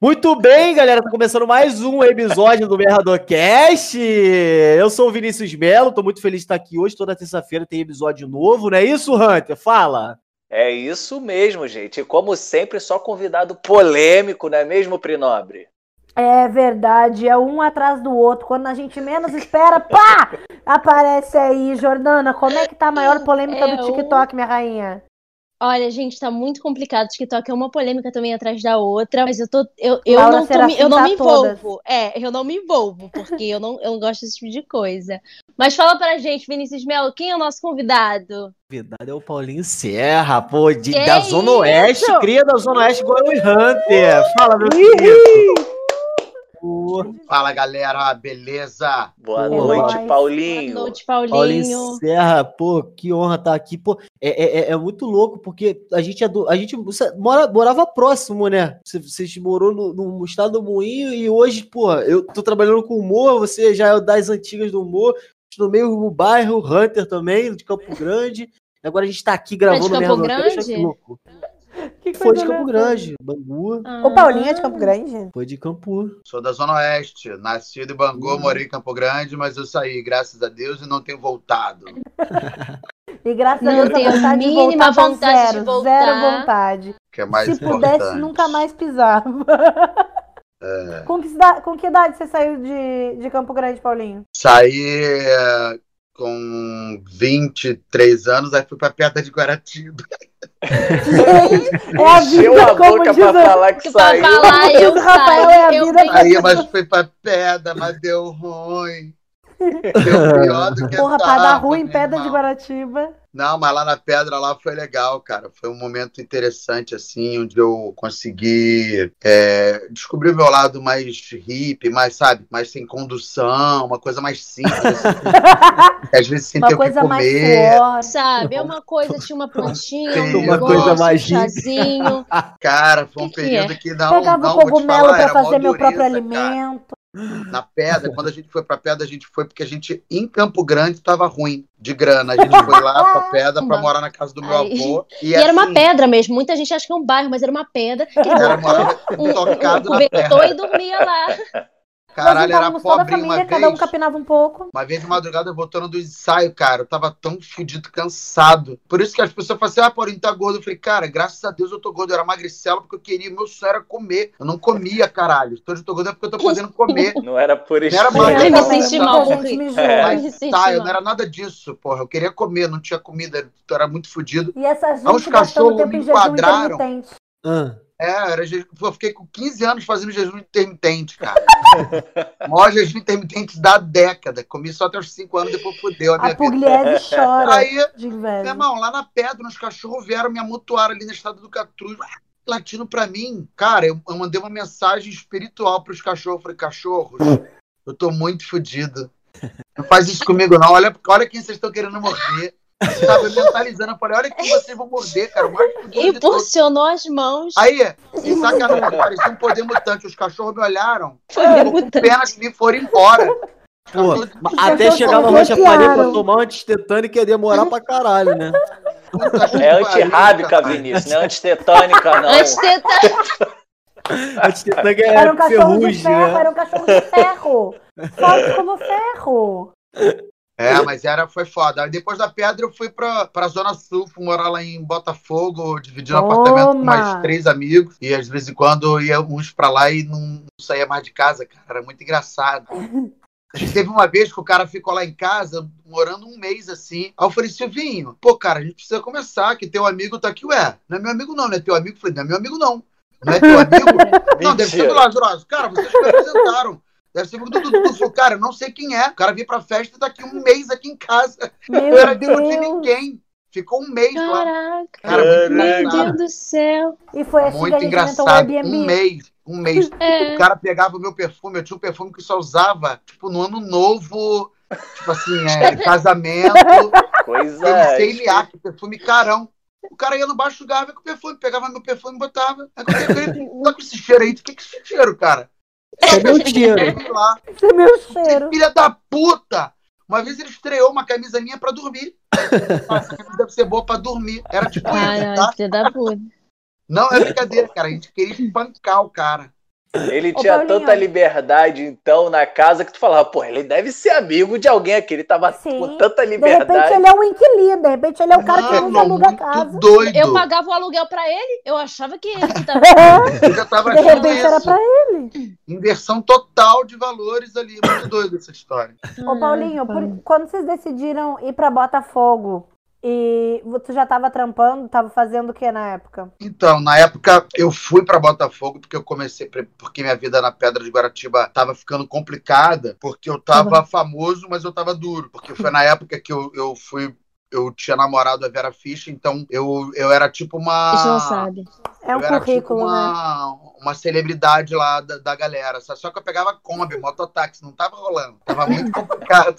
Muito bem, galera, tá começando mais um episódio do Merradocast. Eu sou o Vinícius Melo, tô muito feliz de estar aqui hoje. Toda terça-feira tem episódio novo, não é isso, Hunter? Fala. É isso mesmo, gente. E como sempre, só convidado polêmico, não é mesmo, Prinobre? É verdade, é um atrás do outro. Quando a gente menos espera, pá! Aparece aí, Jordana. Como é que tá a maior polêmica É do TikTok, minha rainha? Olha, gente, tá muito complicado. O TikTok é uma polêmica também atrás da outra, mas eu tô. Eu, eu Laura não, tô me, eu não me todas. envolvo. É, eu não me envolvo, porque eu não, eu não gosto desse tipo de coisa. Mas fala pra gente, Vinícius Melo, quem é o nosso convidado? Verdade é o Paulinho Serra, pô, de, da Zona isso? Oeste, cria da Zona Oeste e Hunter. Fala, meu querido. Fala galera, beleza? Boa Boa noite, noite. Paulinho. Boa noite, Paulinho Paulinho. Serra, pô, que honra estar aqui. Pô, é, é, é- é muito louco, porque a gente, é do- a gente mora, morava próximo, né? Você, você morou no, no estado do Moinho e hoje, pô, eu tô trabalhando com humor, você já é das antigas do humor, no mesmo bairro, Hunter também, de Campo Grande. Agora a gente tá aqui gravando Campo Merda Cast, olha Grande? Que louco. Que Foi de Campo. Grande, Bangu, O Paulinho é de Campo Grande? foi de Campo. Sou da Zona Oeste, nascido em Bangu, Hum. morei em Campo Grande, mas eu saí, graças a Deus, e não tenho voltado. E graças Não a Deus, tenho a vontade de mínima voltar tá vontade de zero. voltar. Zero vontade. Que é mais Se pudesse, importante. nunca mais pisava. É. Com, que com que idade você saiu de, de Campo Grande, Paulinho? Saí é, com 23 anos, aí fui pra Pedra de Guaratiba. É a vida, a como boca diz pra falar que Que pra saiu. falar, Como eu o Rafael, é a eu vida venho. Aí, mas fui pra Pedra, mas deu ruim. Deu que Porra, pra dar ruim em Pedra de. Guaratiba. Não, mas lá na pedra lá foi legal, cara. Foi um momento interessante, assim, onde eu consegui é, descobrir o meu lado mais hippie, mais, sabe, mais sem condução, uma coisa mais simples. assim. Às vezes sem ter Uma o que coisa mais comer. suor. Sabe, é uma coisa, tinha uma plantinha, Sim, um uma negócio, coisa mais um chazinho. Cara, foi um Que que período é? que não, Pegava não o vou te cogumelo falar, pra fazer meu próprio cara. alimento. Na pedra, quando a gente foi pra pedra, a gente foi porque a gente, em Campo Grande, tava ruim de grana. A gente foi lá pra pedra pra morar na casa do meu avô. E era uma assim, pedra mesmo. Muita gente acha que é um bairro, mas era uma pedra. Que ele Era botou morava um, um tocado na e dormia lá. Caralho, era juntávamos toda a pobre uma família, cada um vez. capinava um pouco. Uma vez de madrugada, voltando do ensaio, cara, eu tava tão fudido, cansado. Por isso que as pessoas falam assim, ah, Paulinho, tá gordo. Eu falei, cara, graças a Deus eu tô gordo. Eu era magricela porque eu queria, meu sonho era comer. Eu não comia, caralho. Então eu tô gordo é porque eu tô podendo comer. Não era por Não era mais- Eu me Não, senti mal. Gente. É. Eu tá, eu não era nada disso, porra. Eu queria comer, não tinha comida, eu era muito fudido. E essa Aí os gente gastando cachorros tempo me em jejum enquadraram. intermitente. Ah, É, era, je- eu fiquei com 15 anos fazendo jejum intermitente, cara. O maior jejum intermitente da década. Comi só até os 5 anos, depois fudeu a A minha vida. Pugliese chora Aí, de Meu irmão, lá na pedra, os cachorros vieram me amontoar ali na estrada do Catruz, latindo pra mim. Cara, eu, eu mandei uma mensagem espiritual pros cachorros. Falei, cachorros, eu tô muito fudido. Não faz isso comigo, não. Olha, olha quem vocês estão querendo morder. Sabe, eu mentalizando, eu falei, olha quem vocês vão morder, cara. De. Impulsionou as mãos. Aí, e sacanagem, parecia um poder mutante. Os cachorros me olharam, ficou com mutante. pena de mim e foram embora. pô, até chegar no Rocha Faria pra tomar um antitetânico ia demorar pra caralho, né? Que É antirrábica. Vinícius, não é antitetânica, não. Antes de tentar. Antitetânico é Era um cachorro de ferrugem, ferro, né? era um cachorro de ferro. Forte como ferro. É, mas era, foi foda. Aí depois da pedra eu fui pra, pra Zona Sul, fui morar lá em Botafogo, dividindo Toma! apartamento com mais três amigos. E às vezes em quando ia uns pra lá e não, saía mais de casa, cara. Era muito engraçado. Teve uma vez que o cara ficou lá em casa, morando um mês assim. Aí eu falei, Silvinho, pô, cara, a gente precisa começar, que teu amigo tá aqui. Ué, não é meu amigo não, não é teu amigo? Eu falei, não é meu amigo não. Não é teu amigo? Não, deve ser do. Lazarus. Cara, vocês me apresentaram. Deve ser do Dudu. Dudu falou, cara, eu não sei quem é. O cara veio pra festa e tá aqui um mês aqui em casa. Meu Eu era de Deus. ninguém. Ficou um mês lá. Caraca. Cara, muito Meu. Deus do céu. E foi assim que Muito o engraçado. Um mês. Um mês. É. O cara pegava o meu perfume. Eu tinha um perfume que só usava, tipo, no ano novo. Tipo assim, é, casamento. Coisa. CNA, que perfume carão. O cara ia no baixo do garrafa com o perfume, pegava meu perfume e botava. Aí eu falei, tá com esse cheiro aí? O que que é esse cheiro, cara? Cadê o cheiro? Lá. Esse é meu cheiro. Filha da puta! Uma vez ele estreou uma camisa minha pra dormir. Essa camisa deve ser boa pra dormir. Era tipo isso, Caralho, tá? filha da puta. Não é brincadeira, cara. A gente queria espancar o cara. Ele Ô, tinha Paulinho. tanta liberdade, então, na casa, que tu falava, pô, ele deve ser amigo de alguém aqui. Ele tava Sim. com tanta De liberdade. repente ele é um inquilino, de repente ele é o cara que nos aluga a casa. doido. Eu pagava o aluguel pra ele, eu achava que ele que tava. Eu já tava De repente era isso. pra ele. Inversão total de valores ali. Muito doido essa história. Ô, Paulinho, por- quando vocês decidiram ir pra Botafogo e tu já tava trampando, tava fazendo o que na época? Então, na época eu fui pra Botafogo porque eu comecei porque minha vida na Pedra de Guaratiba tava ficando complicada, porque eu tava famoso, mas eu tava duro, porque foi na época que eu, eu fui eu tinha namorado a Vera Fischer, então eu, eu era tipo uma A gente não sabe. É um eu era tipo currículo, né? uma, uma celebridade lá da, da galera. Só, só que eu pegava Kombi, mototáxi, não tava rolando. Tava muito complicado.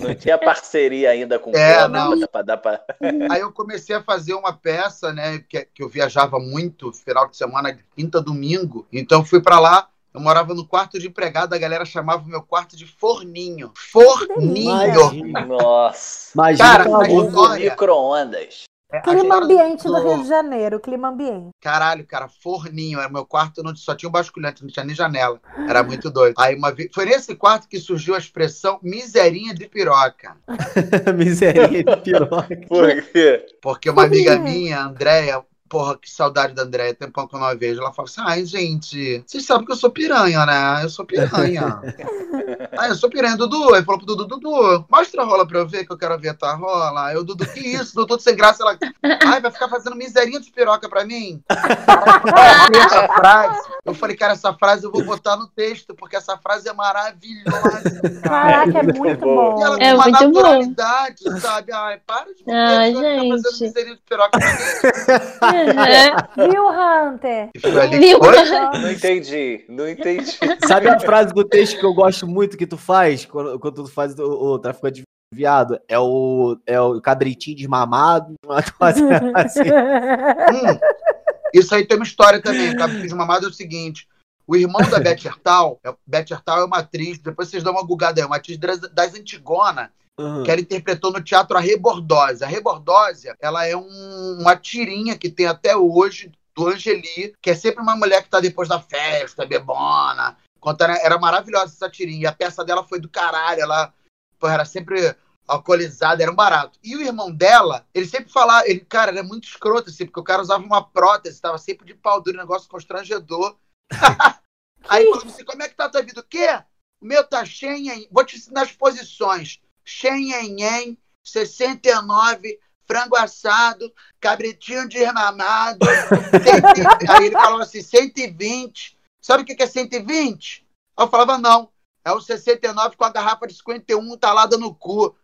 Não tinha parceria ainda com É, câmera não. pra dar pra. Aí eu comecei a fazer uma peça, né? Que, que eu viajava muito, final de semana, de quinta a domingo. Então eu fui pra lá. Eu morava no quarto de empregado, a galera chamava o meu quarto de forninho. Forninho! Imagina. Nossa. Imagina Cara, micro-ondas. É, Clima história ambiente do do- Rio de Janeiro, clima ambiente. Caralho, cara, forninho. Era meu quarto, não, só tinha um basculhante, não tinha nem janela. Era muito doido. Aí uma vez. Foi nesse quarto que surgiu a expressão miserinha de piroca. Miseria de piroca. Por quê? Porque uma amiga minha, Andréia, porra, que saudade da Andréia, tempão que eu não a vejo. Ela fala assim: ai, gente, vocês sabem que eu sou piranha, né? Eu sou piranha. ah, eu sou piranha, Dudu. Aí falou pro Dudu: Dudu, mostra a rola pra eu ver, que eu quero ver a tua rola. Aí o Dudu, que isso? Dudu, sem graça. Ela, ai, vai ficar fazendo miserinha de piroca pra mim? Eu essa frase. Eu falei, cara, essa frase eu vou botar no texto, porque essa frase é maravilhosa. cara. Caraca, é muito boa. bom. E ela com É uma muito bom. naturalidade, sabe? Ai, para de Ai, você vai ficar fazendo gente. miserinha de piroca pra mim. É. Viu, Hunter? Foi ali Viu? Não entendi. Não entendi. Sabe a frase do texto que eu gosto muito que tu faz quando, quando tu faz o, o traficante de viado? É o, é o cabritinho desmamado, uma coisa assim. Hum, isso aí tem uma história também. O Cabelo de Mamado é o seguinte. O irmão da Beth Hertal, é- Beth Hertal é uma atriz, depois vocês dão uma gugada aí, uma atriz das, das Antigona, Uhum. que ela interpretou no teatro a Rebordose. A Rebordose, ela é um- uma tirinha que tem até hoje do Angeli, que é sempre uma mulher que tá depois da festa, bebona. Conta- Era maravilhosa essa tirinha. E a peça dela foi do caralho. Ela pô, era sempre alcoolizada, era um barato. E o irmão dela, ele sempre falava, ele, cara, era muito escroto, assim, porque o cara usava uma prótese, tava sempre de pau duro, um negócio constrangedor. Aí falou assim: como é que tá a tua vida? O quê? O meu tá cheio, vou te ensinar as posições. Xenhenhen, 69, frango assado, cabritinho desmamado. 100 Aí ele falou assim: 120. Sabe o que é 120? Aí eu falava: não. É o 69 com a garrafa de 51 talada no cu.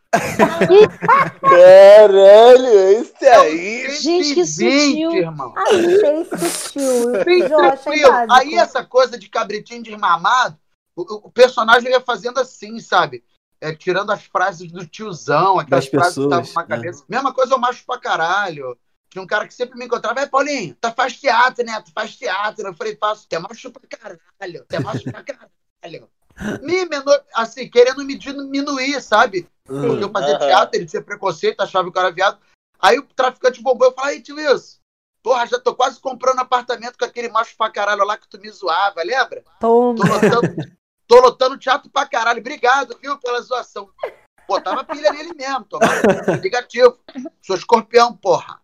Caralho, isso aí. Gente, que 120, sutil. irmão. Achei sutil. Bem tranquilo. Aí essa coisa de cabritinho desmamado, o, o personagem ia fazendo assim, sabe? É, tirando as frases do tiozão, aquelas Das frases que pessoas, estavam na né? cabeça. Mesma coisa eu macho pra caralho. Tinha um cara que sempre me encontrava, é Paulinho, tu faz teatro, né? Tu faz teatro. Eu falei, faço, tu é macho pra caralho, tu é macho pra caralho. Me menor, assim, querendo me diminuir, sabe? Porque Uhum. eu fazia teatro, ele tinha preconceito, achava o cara viado. Aí o traficante bombou, eu falei, aí, tio Wilson, porra, já tô quase comprando apartamento com aquele macho pra caralho lá que tu me zoava, lembra? Tô Toma. Lotando, tô lotando teatro pra caralho. Obrigado, viu, pela zoação. Botava pilha nele mesmo, tomava negativo. Sou escorpião, porra.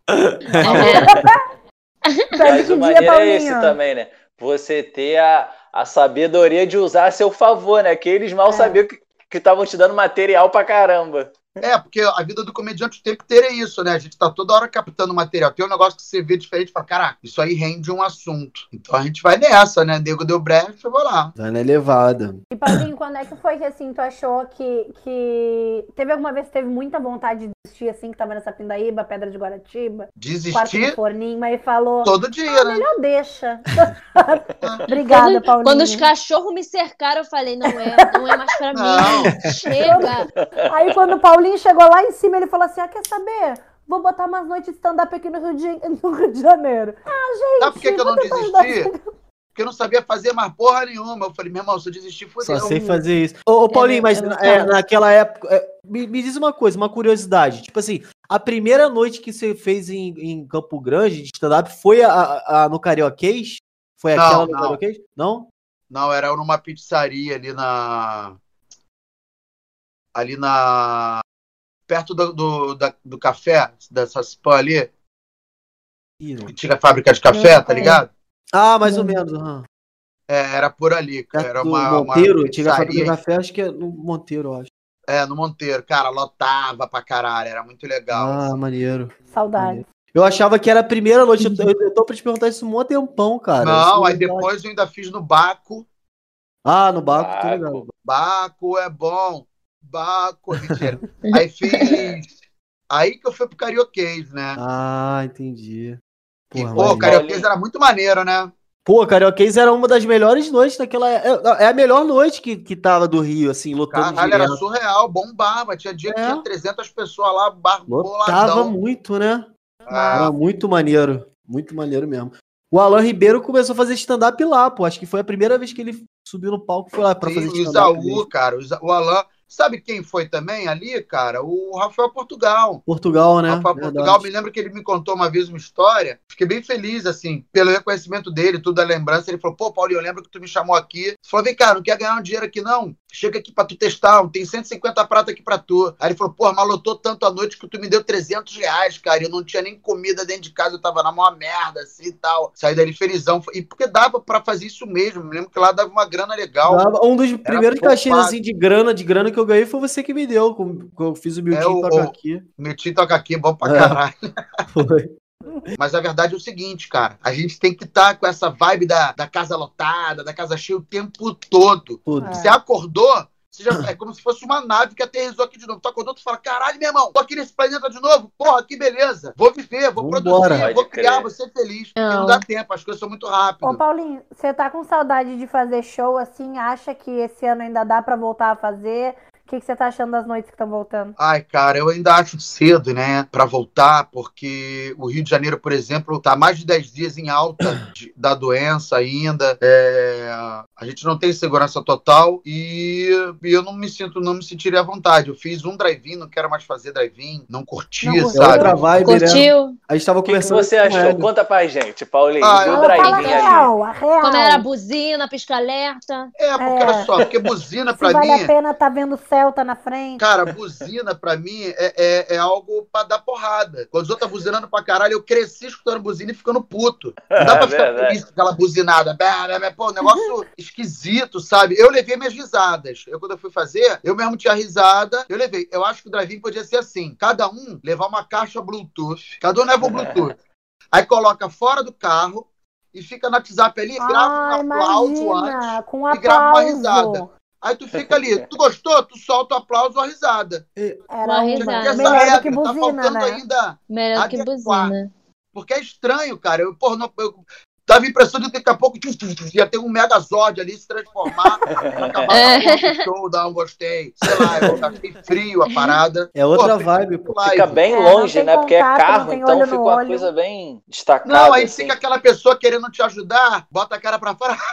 Mas que o maneiro é esse também, né? Você ter a, a sabedoria de usar a seu favor, né? Que eles mal É. sabiam que que estavam te dando material pra caramba. É, porque a vida do comediante tem que ter isso, né? A gente tá toda hora captando material. Tem um negócio que você vê diferente e fala, caraca, isso aí rende um assunto. Então a gente vai nessa, né? Nego deu brecha, eu vou lá. Tá na elevada. E Paulinho, quando é que foi que assim, tu achou que, que. Teve alguma vez que teve muita vontade de desistir assim, que tava nessa pindaíba, pedra de Guaratiba, Desistir forninho, mas falou. todo dia, né? Melhor deixa. Obrigada, Quando, Paulinho. quando os cachorros me cercaram, eu falei, não é, não é mais pra Não. mim. Chega. Aí quando o Paulinho chegou lá em cima, ele falou assim: ah, quer saber? Vou botar umas noites de stand-up aqui no Rio, de... no Rio de Janeiro. Ah, gente. Sabe por que, que eu não desisti? Porque eu não sabia fazer mais porra nenhuma. Eu falei, meu irmão, se eu desistir, fodeu. Só sei fazer isso. Ô, ô Paulinho, É, mas é é, naquela época. é, me, me diz uma coisa, uma curiosidade. Tipo assim, a primeira noite que você fez em, em Campo Grande de stand-up foi a, a- a no Carioquês? Foi Não, aquela no não. Carioquês? Não? Não, era numa pizzaria ali na. Ali na. Perto do, do, da- do café, dessa spam ali, que tinha fábrica de café, tá ligado? Ah, mais ou menos. aham. É, era por ali, cara. Era uma, uma Monteiro, tinha a fábrica do café, acho que é no Monteiro, eu acho. É, no Monteiro. Cara, lotava pra caralho, era muito legal. Ah, assim. maneiro. Saudade. Eu achava que era a primeira noite. Eu, tô pra te perguntar isso um tempão, cara. Não, Isso aí é depois eu ainda fiz no Baco. Ah, no Baco, Baco. ligado. Baco é bom. Baco, mentira. Aí fiz. Aí que eu fui pro Carioquês, né? Ah, entendi. e, Porra, pô, o. Carioquês era muito maneiro, né? Pô, Carioquês era uma das melhores noites daquela. É, é a melhor noite que, que tava do Rio, assim, lotando Caralho, era direto. surreal, bombava. Tinha dia que É. tinha 300 pessoas lá, bar Lotava boladão. muito, né? Ah, Era muito maneiro. Muito maneiro mesmo. O Alan Ribeiro começou a fazer stand-up lá, pô. Acho que foi a primeira vez que ele subiu no palco foi lá pra sim, fazer o stand-up. Isaú, mesmo. cara, o, o Alan. Sabe quem foi também ali, cara? O Rafael Portugal. Portugal, né? Rafael Verdade. Portugal, me lembro que ele me contou uma vez uma história. Fiquei bem feliz, assim, pelo reconhecimento dele, tudo a lembrança. Ele falou: pô, Paulinho, eu lembro que tu me chamou aqui. Você falou: vem cá, não quer ganhar um dinheiro aqui, não? Chega aqui pra tu testar, tem 150 prata aqui pra tu. Aí ele falou: pô, mas lotou tanto a noite que tu me deu 300 reais, cara. Eu não tinha nem comida dentro de casa, eu tava na maior merda, assim e tal. Saí dali felizão. E porque dava pra fazer isso mesmo. Me lembro que lá dava uma grana legal. Dava- Um dos primeiros cachês assim, de grana, de grana que eu ganhei foi você que me deu. Eu fiz o Miltinho É, o- tocar aqui. Meu tio toca aqui, bom pra É. caralho. Foi. Mas a verdade é o seguinte, cara. A gente tem que estar com essa vibe da, da casa lotada, da casa cheia o tempo todo. Tudo. Você acordou, você já, é como se fosse uma nave que aterrissou aqui de novo. Tu acordou, tu fala, caralho, meu irmão, tô aqui nesse planeta de novo. Porra, que beleza. Vou viver, vou Vambora. produzir, vou criar, vou ser feliz. Porque Não. não dá tempo, as coisas são muito rápidas. Ô, Paulinho, você tá com saudade de fazer show assim? Acha que esse ano ainda dá pra voltar a fazer? O que, que você tá achando das noites que estão voltando? Ai, cara, eu ainda acho cedo, né, pra voltar, porque o Rio de Janeiro, por exemplo, tá mais de 10 dias em alta de- da doença ainda. É, a gente não tem segurança total e, e eu não me sinto, não me sentiria à vontade. Eu fiz um drive-in, não quero mais fazer drive-in, não curti, Não curtiu? Sabe? outra vibe, né? Curtiu? A gente tava O que, que conversando. você achou? ele. Conta pra gente, Paulinho. Ah, do drive-in ali. real, a real. Como era a buzina, pisca-alerta? É, porque É. olha só, porque buzina Se pra vale mim. a pena tá vendo Celta na frente. Cara, buzina pra mim é, é, é algo pra dar porrada. Quando os outros tá buzinando pra caralho, eu cresci escutando buzina e ficando puto. Não dá pra É ficar feliz com aquela buzinada. Pô, um negócio esquisito, sabe? Eu levei minhas risadas. Eu, quando eu fui fazer, eu mesmo tinha risada. Eu levei. Eu acho que o drive-in podia ser assim: cada um levar uma caixa Bluetooth. Cada um leva um Bluetooth. Aí coloca fora do carro e fica no WhatsApp ali, grava Ah, um aplauso antes. com e grava uma risada. Aí tu fica ali, tu gostou? Tu solta o aplauso ou a risada. Era Uma risada. Essa melhor do regra que tá buzina, faltando né? ainda. Melhor que Adequar. buzina. Porque é estranho, cara. Eu, porra, não, eu tava a impressão de que daqui a pouco ia ter um megazord ali se transformar pra acabar É. show, dar um gostei. Sei lá, eu achei frio a parada. É outra Pô, vibe, pô. live. Fica bem É, longe, tem né? Porque é contato, carro, então fica uma olho. coisa bem destacada. Não, aí assim. fica aquela pessoa querendo te ajudar, bota a cara pra fora.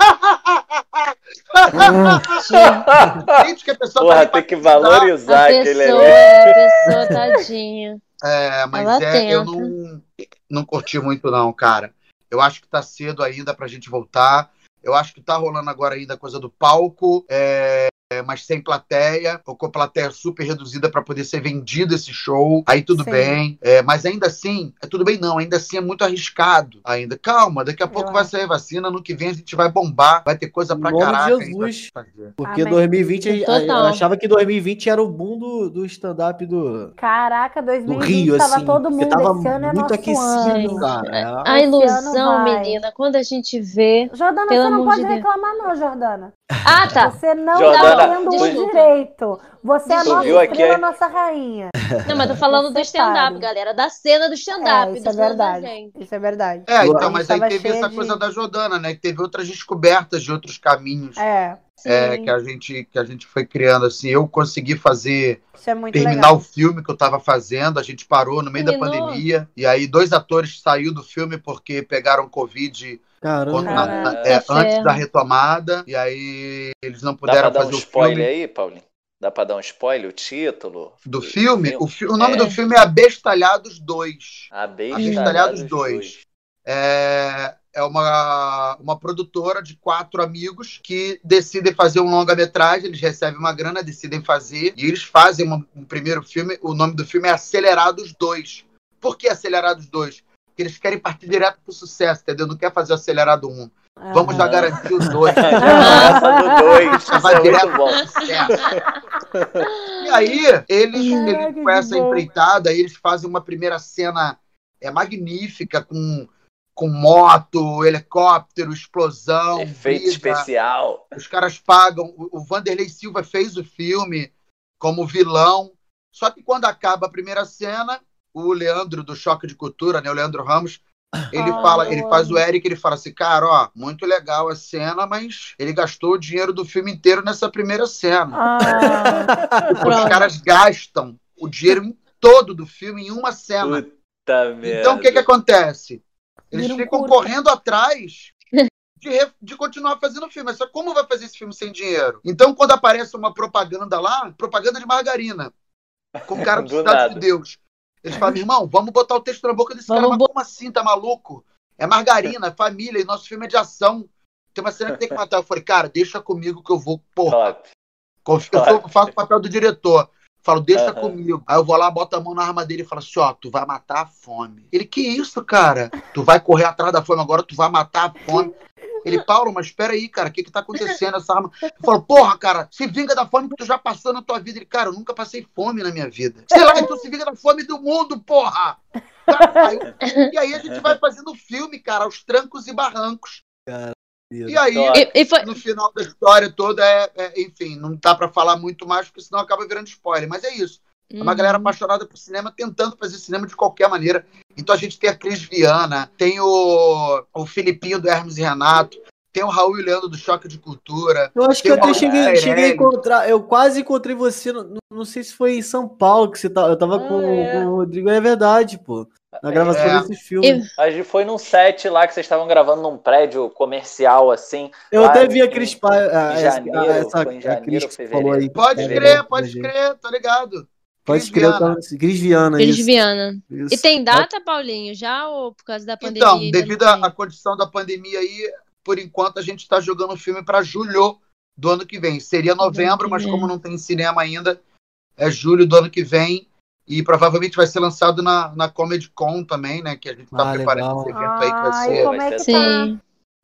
Gente, que a pessoa Porra, ali pra tem que valorizar A aquele pessoa, ali. a pessoa, tadinha. É, mas Ela é, eu tenta. não, não curti muito, não, cara. Eu acho que tá cedo ainda pra gente voltar. Eu acho que tá rolando agora ainda a coisa do palco, é, é, mas sem plateia, ou com plateia super reduzida pra poder ser vendido esse show. Aí tudo Sim. bem. É, mas ainda assim, é tudo bem não, ainda assim é muito arriscado ainda. Calma, daqui a pouco vai acho. sair vacina, no que vem a gente vai bombar, vai ter coisa pra caraca. Jesus. Porque Amém. 2020, a- a- eu achava que 2020 era o boom do, do stand-up do, Caraca, do 2020 Rio, tava assim. todo mundo. tava Esse ano é muito nosso aquecido, ano. cara. A Esse ilusão, vai. menina, quando a gente vê. Jordana, você não pode de Deus. reclamar, não, Jordana. Ah, tá. Você não Jordana, tá tendo tu- o direito. Você é a nossa viu estrela, é? nossa rainha. Não, mas tô falando do stand-up, galera. Da cena do stand-up. É, isso do é da verdade. gente. Isso é verdade. É, então, mas aí teve essa de- coisa da Jordana, né? Que teve outras descobertas de outros caminhos. É, é, que a gente que a gente foi criando assim. Eu consegui fazer isso é muito terminar legal. o filme que eu estava fazendo. A gente parou no meio da Terminou? pandemia e aí dois atores saiu do filme porque pegaram covid Caramba. quando- na- na- é, Que antes da retomada e aí eles não Dá pra puderam dar um fazer o spoiler filme aí, Paulinho? Dá pra dar um spoiler, o título? do filme. O, fi- o nome É. do filme é Abestalhados 2. Abestalhados Abestalhados 2. 2. É, é uma, uma produtora de quatro amigos que decidem fazer um longa-metragem, eles recebem uma grana, decidem fazer, e eles fazem uma- um primeiro filme, o nome do filme é Acelerados 2. Por que Acelerados 2? Porque eles querem partir direto pro sucesso, entendeu? Não quer fazer o Acelerado 1. Vamos já Aham. garantir os dois. Essa do 2. Já Isso vai é direto bom. sucesso. E aí, eles, Caraca, eles com essa bom. empreitada, aí eles fazem uma primeira cena é, magnífica, com, com moto, helicóptero, explosão, Efeito especial. Os caras pagam. O, o Vanderlei Silva fez o filme como vilão. Só que quando acaba a primeira cena, o Leandro do Choque de Cultura, né, o Leandro Ramos, ele Ah, fala, ele faz o Eric, ele fala assim, cara, ó, muito legal a cena, mas ele gastou o dinheiro do filme inteiro nessa primeira cena. Ah, Os caras gastam o dinheiro todo do filme em uma cena. Puta. Então o que que acontece? Eles Vira ficam correndo atrás de, re- de continuar fazendo filme. Mas Só como vai fazer esse filme sem dinheiro? Então, quando aparece uma propaganda lá, propaganda de margarina, com o cara dos Do Estados nada. Eles falam, irmão, vamos botar o texto na boca desse cara. Vamos Mas como assim, tá maluco? É margarina, é família, e nosso filme é de ação. Tem uma cena que tem que matar. Eu falei, cara, deixa comigo que eu vou, porra, Top. Eu sou- faço o papel do diretor. Falo, deixa Aham. comigo. Aí eu vou lá, boto a mão na arma dele e falo assim: ó, tu vai matar a fome. Ele, que isso, cara? Tu vai correr atrás da fome agora, tu vai matar a fome. Ele, Paulo, mas espera aí, cara, o que que tá acontecendo essa arma? Eu falo, porra, cara, se vinga da fome que tu já passou na tua vida. Ele, cara, eu nunca passei fome na minha vida. Sei lá, então se vinga da fome do mundo, porra! Cara, eu- e aí a gente vai fazendo filme, cara, aos trancos e barrancos. E aí. E, e foi, no final da história toda é, é- enfim, não dá pra falar muito mais, porque senão acaba virando spoiler. Mas é isso. É uma Uhum. galera apaixonada por cinema, tentando fazer cinema de qualquer maneira. Então a gente tem a Cris Viana, tem o, o Filipinho do Hermes e Renato, tem o Raul e o Leandro do Choque de Cultura. Eu acho que eu até cheguei, cheguei a encontrar. Eu quase encontrei você. Não, não sei se foi em São Paulo que você tá. Eu tava Ah, com, é. com o Rodrigo, é verdade, pô. Na gravação É. desses filmes. A gente foi num set lá que vocês estavam gravando num prédio comercial, assim. Eu até vi a Cris Pa- a- em essa- janeiro, essa, foi em a janeiro, Cris que fevereiro. falou aí. Pode É, crer, pode gente. crer, tô ligado. Pode crer, eu Viana. tava- Cris Viana. Cris isso. E tem data, Paulinho, já ou por causa da pandemia? Então, devido à condição da pandemia aí, por enquanto a gente está jogando o filme para julho do ano que vem. Seria novembro, mas como não tem cinema ainda, é julho do ano que vem. E provavelmente vai ser lançado na, na Comedy Con também, né? Que a gente está Ah, preparando legal. esse evento aí que vai Ai, ser, como vai é que ser- tá? Sim.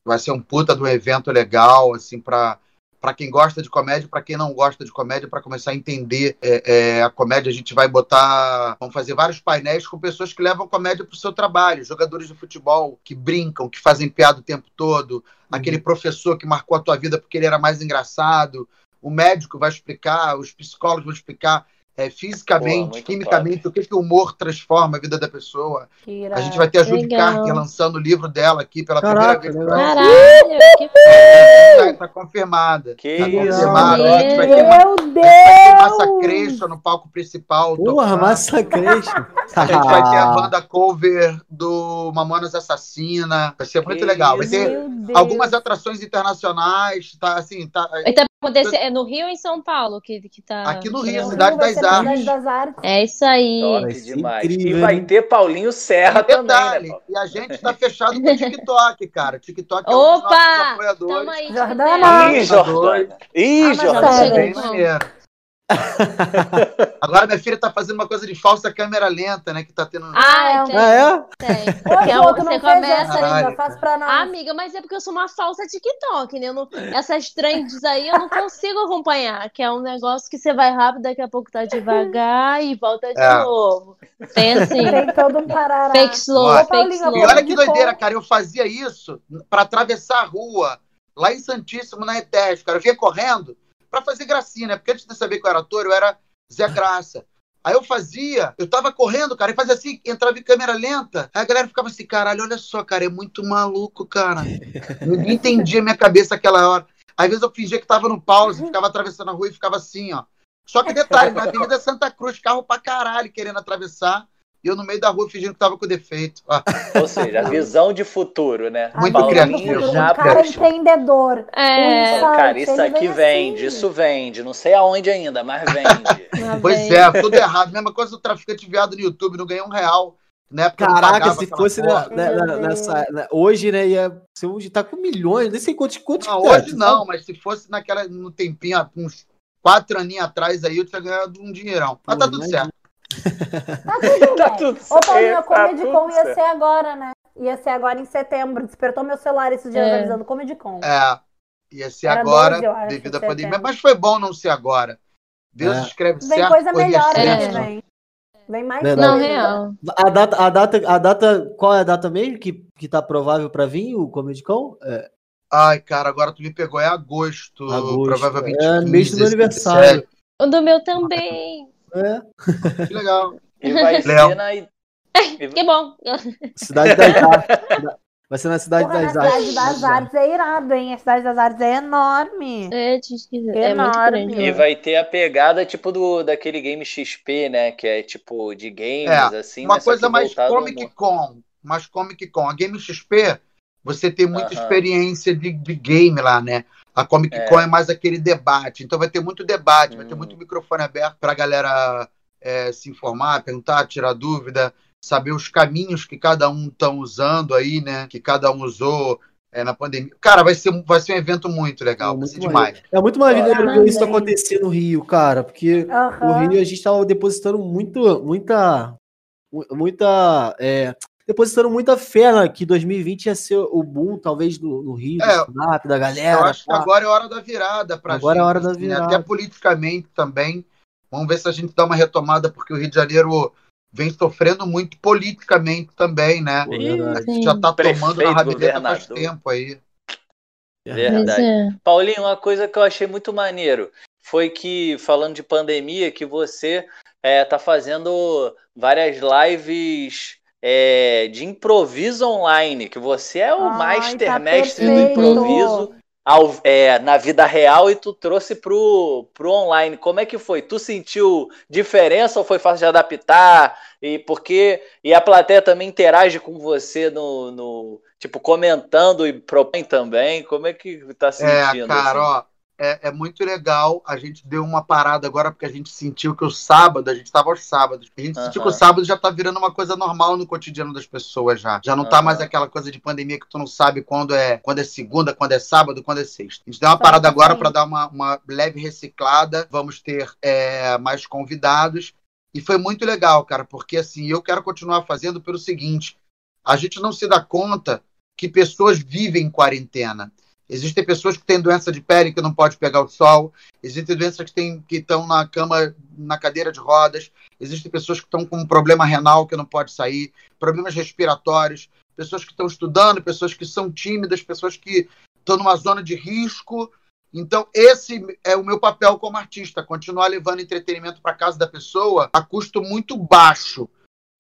vai ser um puta do evento legal, assim, para para quem gosta de comédia, para quem não gosta de comédia, para começar a entender é, é, a comédia, a gente vai botar, vamos fazer vários painéis com pessoas que levam comédia para o seu trabalho, jogadores de futebol que brincam, que fazem piada o tempo todo, aquele professor que marcou a tua vida porque ele era mais engraçado, o médico vai explicar, os psicólogos vão explicar é, Pô, fisicamente, muito quimicamente, o que, que o humor transforma a vida da pessoa. Que A gente vai ter a Judy Legal. Carter lançando o livro dela aqui pela Caraca, primeira vez. no legal. Brasil. Caralho, que Tá, tá confirmada. Que tá isso, confirmada. A gente vai ter, ma- Meu vai ter Deus! No palco principal. Porra, massacrante. A gente vai ter a banda cover do Mamonas Assassina. Vai ser muito Que legal. Vai ter Meu Deus. algumas atrações internacionais. Tá, assim, tá, E tá acontecendo, é no Rio ou em São Paulo que, que tá. Aqui no Rio, No Cidade das Artes. Cidade das Artes. É isso aí. Ser demais. incrível, e vai ter Paulinho Serra E também, né? E a gente tá fechado com o TikTok, cara. TikTok é um dos nossos Opa! apoiadores. Tamo aí, Jordana! Ih, Jordana. Ih, Jordana. sério. Bem Bom. maneiro. Agora minha filha tá fazendo uma coisa de falsa câmera lenta, né? Que tá tendo. Ah, tem, Ah, é? tem. Que é pô, o- tu você não começa ainda, faz pra nós. Ah, amiga, mas é porque eu sou uma falsa TikTok, né? Eu não- essas trends aí eu não consigo acompanhar, que é um negócio que você vai rápido, daqui a pouco tá devagar e volta de É. novo. Tem assim, Tem todo um parará. fake slow, Olha, fake slow. E olha que de doideira, cara. Eu fazia isso pra atravessar a rua, lá em Santíssimo, na ETES, cara. Eu vinha correndo pra fazer gracinha, né? Porque antes de saber que eu era ator, eu era Zé Graça. Aí eu fazia, eu tava correndo, cara, e fazia assim, entrava em câmera lenta. Aí a galera ficava assim, caralho, olha só, cara, é muito maluco, cara. Ninguém entendia minha cabeça aquela hora. Às vezes eu fingia que tava no pause, ficava atravessando a rua e ficava assim, ó. Só que detalhe, na Avenida Santa Cruz, carro pra caralho querendo atravessar. E eu no meio da rua fingindo que tava com defeito. Ó, Ou seja, a visão de futuro, né? Muito criativo, já Um cara empreendedor. É, Um cara, isso aqui vem vende, assim. isso vende. Não sei aonde ainda, mas vende. Pois é, tudo errado. Mesma coisa do traficante viado no YouTube, não ganhei um real. Caraca, se fosse na- na- na- nessa, na- hoje, né? Ia ser hoje tá com milhões, nem sei quantos. quantos Não, que tá, hoje tu não, sabe? mas se fosse naquela, no tempinho, há uns quatro aninhos atrás aí, eu tinha ganhado um dinheirão. Mas tá Pô, tudo imagina. certo. Tá tudo Tá bem. tudo Ô, Paulinho, a certo, tá Comedy tudo Con ia certo. ser agora, né? Ia ser agora em setembro. Despertou meu celular esses dias É. avisando Comedy Con. É, ia ser Era agora, 12, eu acho, devido à setembro. pandemia. Mas foi bom não ser agora. Deus É. escreve Vem certo, coisa corria melhor aí, É. vem. Vem mais Verdade. Não, coisa. real. A data, a data, a data, qual é a data mesmo que, que tá provável pra vir o Comedy Con? É, Ai, cara, agora tu me pegou. É agosto, agosto. provavelmente. É, 15, mês do meu 17. aniversário. O do meu também. É, Que legal. E vai ser na. Que bom. cidade das artes. Vai ser na cidade Porra, das Cidade artes. das Artes é irado, hein? A Cidade das Artes é enorme. É, é Enorme. grande. E vai ter a pegada tipo do daquele game XP, né? Que é tipo de games, É, assim. Uma coisa mais Comic. Con. Mais Comic Con. A Game XP, você tem muita Aham. experiência de, de game lá, né? A Comic É. Con é mais aquele debate. Então vai ter muito debate, vai ter Hum. muito microfone aberto pra galera é, se informar, perguntar, tirar dúvida, saber os caminhos que cada um estão usando aí, né? Que cada um usou é, na pandemia. Cara, vai ser, um- vai ser um evento muito legal, É, vai muito ser maneiro. demais. É muito Ah, ver isso acontecer no Rio, cara, porque no. Rio a gente tava depositando muito, muita, mu- muita, é, depositando muita fé né, que 2020 ia ser o boom, talvez, do, no Rio, É, do stand-up, da Eu galera. acho que agora é hora da virada pra Agora é gente, a hora da assim, né? virada. Até politicamente também. Vamos ver se a gente dá uma retomada, porque o Rio de Janeiro vem sofrendo muito politicamente também, né? A gente já tá Prefeito, tomando na rabideta faz tempo aí. Pois Verdade. é. Paulinho, uma coisa que eu achei muito maneiro foi que, falando de pandemia, que você é, tá fazendo várias lives é, de improviso online, que você é o Ai, master tá mestre do perfeito. improviso ao- é, na vida real e tu trouxe pro, pro online. Como é que foi? Tu sentiu diferença ou foi fácil de adaptar? E porque e a plateia também interage com você no, no- tipo comentando e propõe também. Como é que tá sentindo? É, cara, assim? ó, é, é muito legal. A gente deu uma parada agora porque a gente sentiu que o sábado, a gente tava aos sábados. A gente sentiu que o sábado já tá virando uma coisa normal no cotidiano das pessoas já. Já não tá Aham. mais aquela coisa de pandemia que tu não sabe quando é, quando é segunda, quando é sábado, quando é sexta. A gente deu uma parada agora bem. para dar uma, uma leve reciclada. Vamos ter é, mais convidados. E foi muito legal, cara, porque assim, eu quero continuar fazendo pelo seguinte: a gente não se dá conta que pessoas vivem em quarentena. Existem pessoas que têm doença de pele que não pode pegar o sol. Existem doenças que têm que estão na cama, na cadeira de rodas. Existem pessoas que estão com um problema renal que não pode sair, problemas respiratórios, pessoas que estão estudando, pessoas que são tímidas, pessoas que estão numa zona de risco. Então, esse é o meu papel como artista, continuar levando entretenimento para casa da pessoa a custo muito baixo.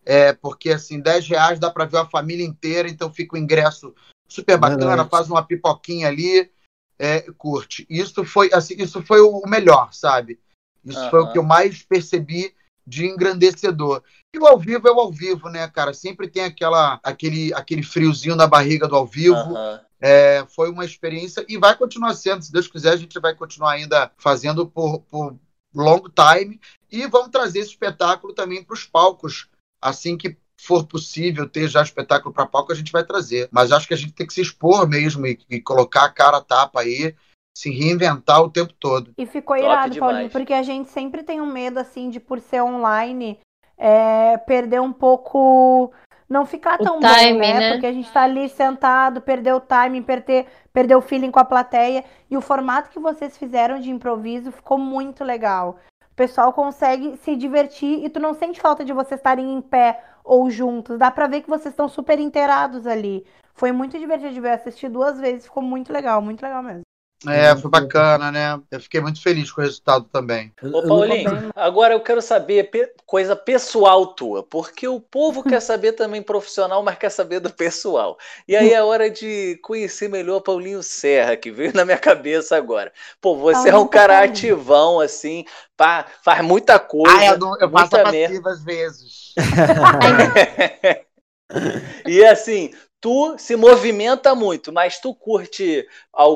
É, porque assim, 10 reais dá para ver a família inteira, então fica o ingresso super bacana, faz uma pipoquinha ali, é, curte. Isso foi assim, isso foi o melhor, sabe? Isso foi o que eu mais percebi de engrandecedor. E o ao vivo é o ao vivo, né, cara? Sempre tem aquela, aquele, aquele friozinho na barriga do ao vivo. É, foi uma experiência e vai continuar sendo. Se Deus quiser, a gente vai continuar ainda fazendo por, por long time. E vamos trazer esse espetáculo também para os palcos. Assim que for possível ter já espetáculo para palco, a gente vai trazer. Mas acho que a gente tem que se expor mesmo e, e colocar a cara a tapa aí, se reinventar o tempo todo. E ficou Top irado, demais. Paulinho, porque a gente sempre tem um medo, assim, de por ser online, é, perder um pouco. Não ficar O tão time, bom, né? né? Porque a gente tá ali sentado, perdeu o timing, perder, perdeu o feeling com a plateia. E o formato que vocês fizeram de improviso ficou muito legal. Pessoal consegue se divertir e tu não sente falta de vocês estarem em pé ou juntos. Dá pra ver que vocês estão super inteirados ali. Foi muito divertido de ver, assisti duas vezes, ficou muito legal, muito legal mesmo. É, foi bacana, né? Eu fiquei muito feliz com o resultado também. Ô, Paulinho, agora eu quero saber pe- coisa pessoal tua, porque o povo quer saber também profissional, mas quer saber do pessoal. E aí é hora de conhecer melhor o Paulinho Serra, que veio na minha cabeça agora. Pô, você é um cara Paulinho. ativão, assim, pá, faz muita coisa. Ah, eu, não- eu merda. passiva às vezes. E assim, tu se movimenta muito, mas tu curte,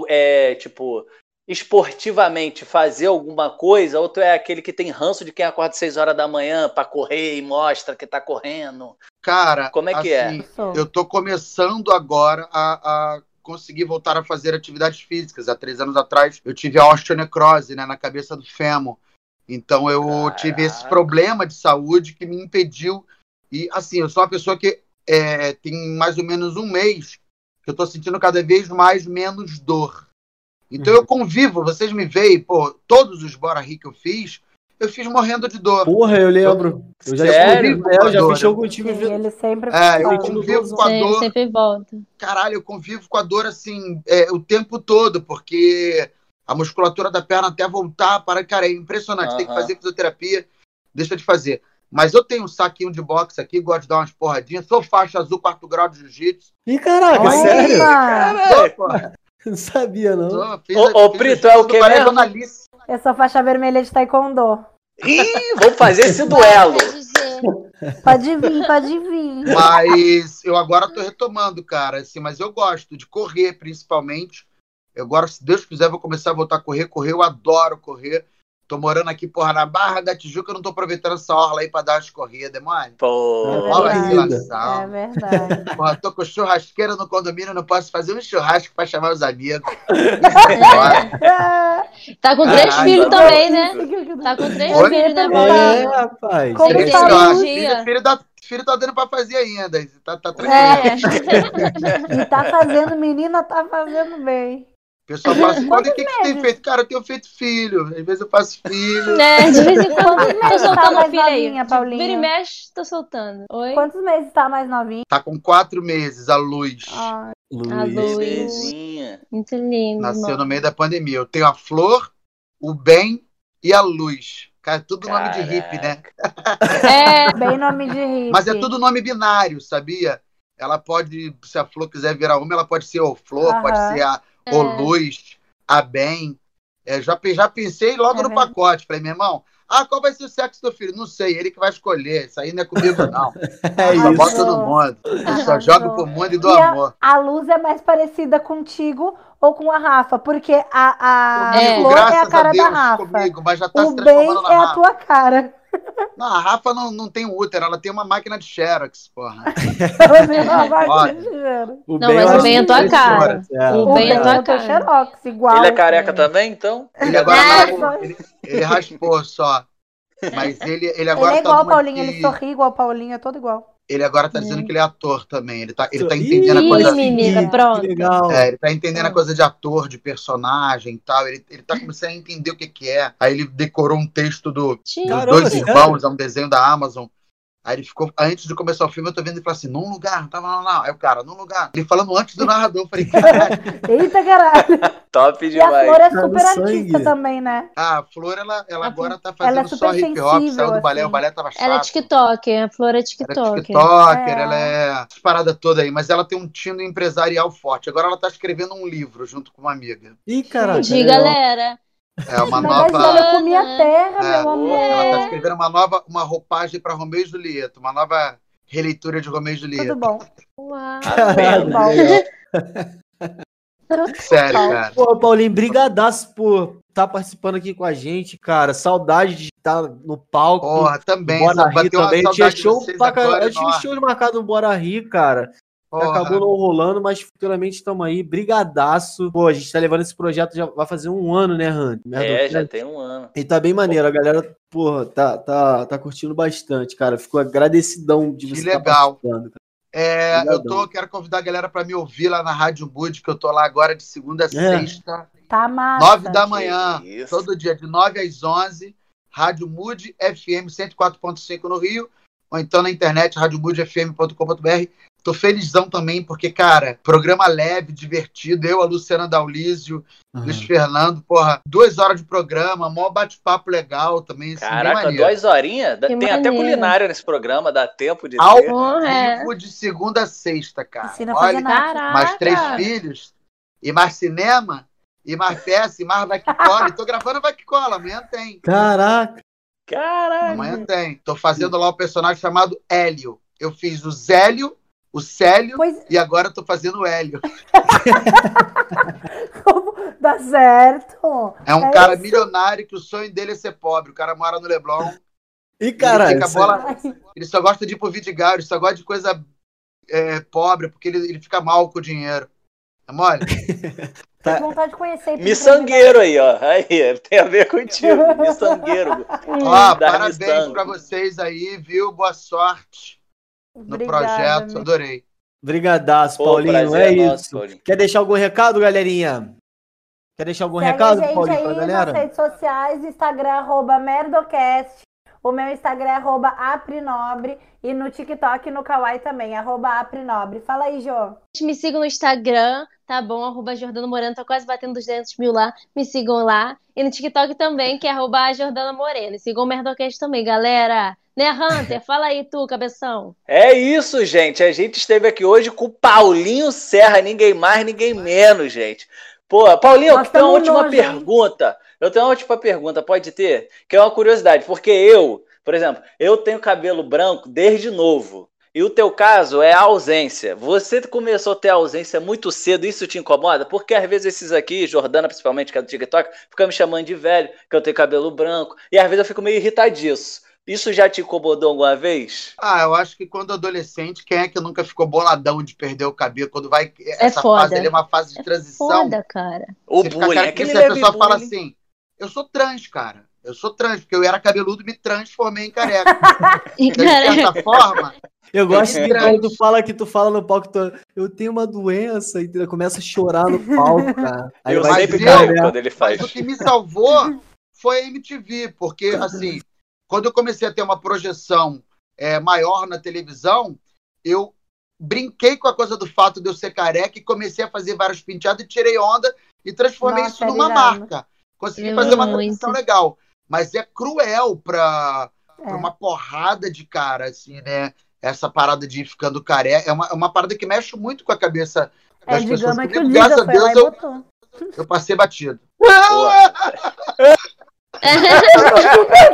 é, tipo, esportivamente fazer alguma coisa, ou tu é aquele que tem ranço de quem acorda 6 horas da manhã para correr e mostra que tá correndo? Cara, Como é que é? assim, Sou. eu tô começando agora a, a conseguir voltar a fazer atividades físicas. Há três anos atrás eu tive a osteonecrose né, na cabeça do fêmur. Então eu Caraca. tive esse problema de saúde que me impediu. E assim, eu sou uma pessoa que é, tem mais ou menos um mês que eu tô sentindo cada vez mais menos dor. Então eu convivo, vocês me veem, pô, todos os Bora Rir que eu fiz, eu fiz morrendo de dor. Porra, eu lembro. Eu já, Sério? Eu já Dor, fiz show contigo. Sim, ele sempre É, eu convivo com a dor. sempre volta. caralho, eu convivo com a dor assim é, o tempo todo, porque a musculatura da perna até voltar para. Cara, é impressionante. Tem que fazer fisioterapia, deixa de fazer. Mas eu tenho um saquinho de boxe aqui, gosto de dar umas porradinhas. Sou faixa azul, quarto grau de jiu-jitsu. Ih, caraca, sério? Porra. Não sabia, não. Sou, fiz- Ô, ô, fiz Brito, é o Maria mesmo? Eu sou faixa vermelha de taekwondo. Ih, vamos fazer esse duelo. Pode vir, pode vir. Mas eu agora tô retomando, cara. Assim, mas eu gosto de correr, principalmente. Eu agora, se Deus quiser, vou começar a voltar a correr. Correr, eu adoro correr. Tô morando aqui, porra, na Barra da Tijuca. Eu não tô aproveitando essa orla aí pra dar umas corridas, mano. Pô, Olha a verdade. relação. É verdade. Porra, tô com churrasqueira no condomínio, não posso fazer um churrasco pra chamar os amigos. É. Tá com três Caralho, filhos também, né? Tá com três Oi? filhos, né, É, Paulinho? É, rapaz. Como Três tá filhos, filho, filho, tá, filho tá dando pra fazer ainda. Tá, tá tranquilo. É. E tá fazendo, menina, tá fazendo bem. O pessoal fala assim, Quantos olha o que, que você tem feito? Cara, eu tenho feito filho. Às vezes eu faço filho. Né, de vez em quando, tô Tá soltando mais filho aí. novinha, De Paulinha. Vira e mexe, tô soltando. Oi? Quantos meses tá mais novinho? Tá com quatro meses, a luz. Ah, Luiz. A luz. Muito lindo. Nasceu irmão. no meio da pandemia. Eu tenho a flor, o bem e a luz. Cara, é tudo nome de hippie, né? É, bem nome de hippie. Mas é tudo nome binário, sabia? Ela pode, se a flor quiser virar uma, ela pode ser o flor, Aham. pode ser a É. o luz, a bem. É, já, já pensei logo É no pacote. Falei, meu irmão, ah, qual vai ser o sexo do filho? Não sei, ele que vai escolher. Isso aí não é comigo, não. É Eu só isso. boto no mundo. Eu só jogo pro mundo e do E a- amor. A luz é mais parecida contigo ou com a Rafa? Porque a, a É. flor é a cara Deus da Rafa. comigo, mas já tá O se bem é a Rafa. tua cara. Não, a Rafa não, não tem útero, ela tem uma máquina de Xerox, porra. Vai, O Não, mas eu o bem é tua que- cara. É, O O bem é tua é cara. xerox, igual. Ele é careca também, então? Ele agora É. raspou, ele, ele raspou só. Mas ele, ele Ele agora é igual tá o Paulinho, de- ele sorri igual o Paulinho, é todo igual. Ele agora tá É. dizendo que ele é ator também. Ele tá, ele tá Ih, entendendo a Ih, coisa. menina, pronto. legal. É, ele tá entendendo a Ah. coisa de ator, de personagem e tal. Ele, ele tá começando a entender o que, que é. Aí ele decorou um texto do, dos. Caramba, dois irmãos, é um desenho da Amazon. Aí ele ficou, antes de começar o filme, eu tô vendo ele falar assim, num lugar, não tava lá, não. Aí o cara, num lugar. Ele falando antes do narrador, eu falei, caralho. Eita, caralho. Top E a demais. Flor é Tá super artista sangue. também, né? Ah, a Flor, ela, ela A agora tá ela é fazendo só super hip hop, saiu do balé, assim. o balé tava chato. Ela é TikToker, a Flor é Ela é TikToker. TikToker, É. ela é parada toda aí, mas ela tem um tino empresarial forte. Agora ela tá escrevendo um livro junto com uma amiga. Ih, caraca. Entendi, galera. É uma Mas nova. Isabela comia terra, É, meu amor. Ela tá escrevendo uma nova uma roupagem para Romeu e Julieta, uma nova releitura de Romeu e Tudo Julieta. bom. Uau. Caralho, Bom. legal. Sério, cara. Pô, Paulinho, brigadaço por estar participando aqui com a gente, cara. Saudade de estar no palco. Porra, também. Bora uma também. Tinha show pra. Eu nossa. show marcado no Bora Rir, cara. Porra. Acabou não rolando, mas futuramente estamos aí. Brigadaço. Pô, a gente tá levando esse projeto, já vai fazer um ano, né, Han? É, já tem um ano. E tá bem maneiro. A galera, porra, tá, tá, tá curtindo bastante, cara. Fico agradecidão de Que você tá legal. participando. cara. É, eu tô, quero convidar a galera para me ouvir lá na Rádio Bud, que eu tô lá agora de segunda a É. sexta, Tá massa. nove da manhã. Isso. todo dia de 9 às 11, Rádio Mood FM 104.5 no Rio, ou então na internet radiomudfm.com.br. Tô felizão também, porque, cara, programa leve, divertido. Eu, a Luciana Daulísio, Aham. Luiz Fernando, porra, duas horas de programa, maior bate-papo legal também. Assim, Caraca, maneiro. duas horinhas? Tem até maneiro. culinária nesse programa, dá tempo de Ao é. vivo de segunda a sexta, cara. Ensina Olha, nada. Caraca. mais três filhos, e mais cinema, e mais peça, e mais vai que cola. E tô gravando vai que cola, amanhã tem. Caraca. Caralho. Amanhã tem. Tô fazendo lá o personagem chamado Hélio. Eu fiz o Zélio o Célio Pois e agora eu tô fazendo o Hélio. como dá certo. É um É cara isso. milionário que o sonho dele é ser pobre. O cara mora no Leblon. E cara, ele, bola- ele só gosta de ir pro Vidigal, ele só gosta de coisa é, pobre, porque ele, ele fica mal com o dinheiro. É mole? Com vontade de conhecer. Miçangueiro aí, ó. Aí, tem a ver contigo. Miçangueiro. Ó, parabéns pra vocês aí, viu? Boa sorte no Obrigada, projeto. amigo. Adorei. Brigadaço, Pô, Paulinho. prazer É é nosso, isso. Paulinho. Quer deixar algum recado, galerinha? Quer deixar algum Segue recado, a gente Paulinho, aí pra nas galera? redes sociais, Instagram, arroba Merdocast. O meu Instagram é arroba Aprinobre. E no TikTok e no Kawaii também, arroba Aprinobre. Fala aí, Jô. Me sigam no Instagram, tá bom? Arroba Jordana Moreno, tá quase batendo 200 mil lá. Me sigam lá. E no TikTok também, que é arroba Jordana Moreno. E sigam o Merdocast também, galera. Né, Hunter? Fala aí tu, cabeção. É isso, gente. A gente esteve aqui hoje com o Paulinho Serra, ninguém mais, ninguém menos, gente. Pô, Paulinho, Nós eu tenho uma última hein? pergunta. Eu tenho uma última pergunta, pode ter? Que é uma curiosidade, porque eu, por exemplo, eu tenho cabelo branco desde novo. E o teu caso é a ausência. Você começou a ter ausência muito cedo, isso te incomoda? Porque às vezes esses aqui, Jordana principalmente, que é do TikTok, ficam me chamando de velho, que eu tenho cabelo branco, e às vezes eu fico meio irritadiço. Isso já te incomodou alguma vez? Ah, eu acho que quando adolescente, quem é que nunca ficou boladão de perder o cabelo? Quando vai. Essa foda. fase ali é uma fase de transição. Foda, cara. O fica bullying, cara- aquele se a pessoa fala bullying. assim, eu sou trans, cara. Eu sou trans, porque eu era cabeludo e me transformei em careca. Então, de certa forma, Eu gosto Trans. quando tu fala que tu fala no palco, tu, eu tenho uma doença, e tu começa a chorar no palco, cara. Aí Eu vai sempre caio né? quando ele faz. Mas o que me salvou foi a MTV, porque, assim, quando eu comecei a ter uma projeção é, maior na televisão, eu brinquei com a coisa do fato de eu ser careca e comecei a fazer vários penteados e tirei onda e transformei Nossa, isso é numa irado. marca. Consegui Eu fazer uma transição legal. Mas é cruel para É. uma porrada de cara, assim, né? Essa parada de ir ficando careca. É uma, é uma parada que mexe muito com a cabeça É, das pessoas. digamos que graças a Deus, eu, eu passei batido.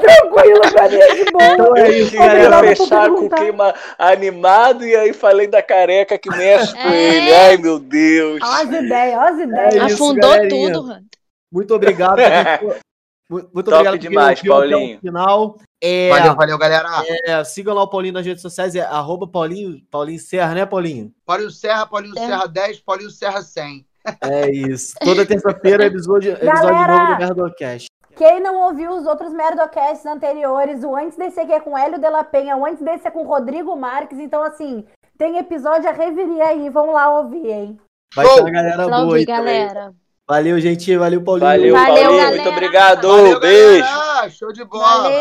Tranquilo, galera, de boa. Então é Eu isso, queria Obrigada galera. fechar com o perguntar. clima animado e aí falei da careca que mexe com É. ele. Ai, meu Deus. Olha as ideias, olha as ideias. É isso, Afundou galerinha. tudo, Hunter. Muito obrigado. Muito, Top obrigado demais, ouviu até o Paulinho. Final. É, Valeu, valeu, galera. é, sigam lá o Paulinho nas redes sociais, é arroba Paulinho, Paulinho Serra, né, Paulinho? Paulinho Serra, Paulinho É. Serra 10, Paulinho Serra 100. É isso. Toda terça-feira, episódio, episódio Galera! novo do Merdocast. Quem não ouviu os outros Merdocasts anteriores, o antes desse aqui é com Hélio de la Penha, o antes desse é com Rodrigo Marques, então assim, tem episódio a revirir aí, vão lá ouvir, hein? Vai Show! ter uma galera Lá boa aí também. Valeu, gente. Valeu, Paulinho. Valeu, Valeu, Paulinho. galera. Muito obrigado. Valeu, Beijo. galera. Show de bola. Valeu.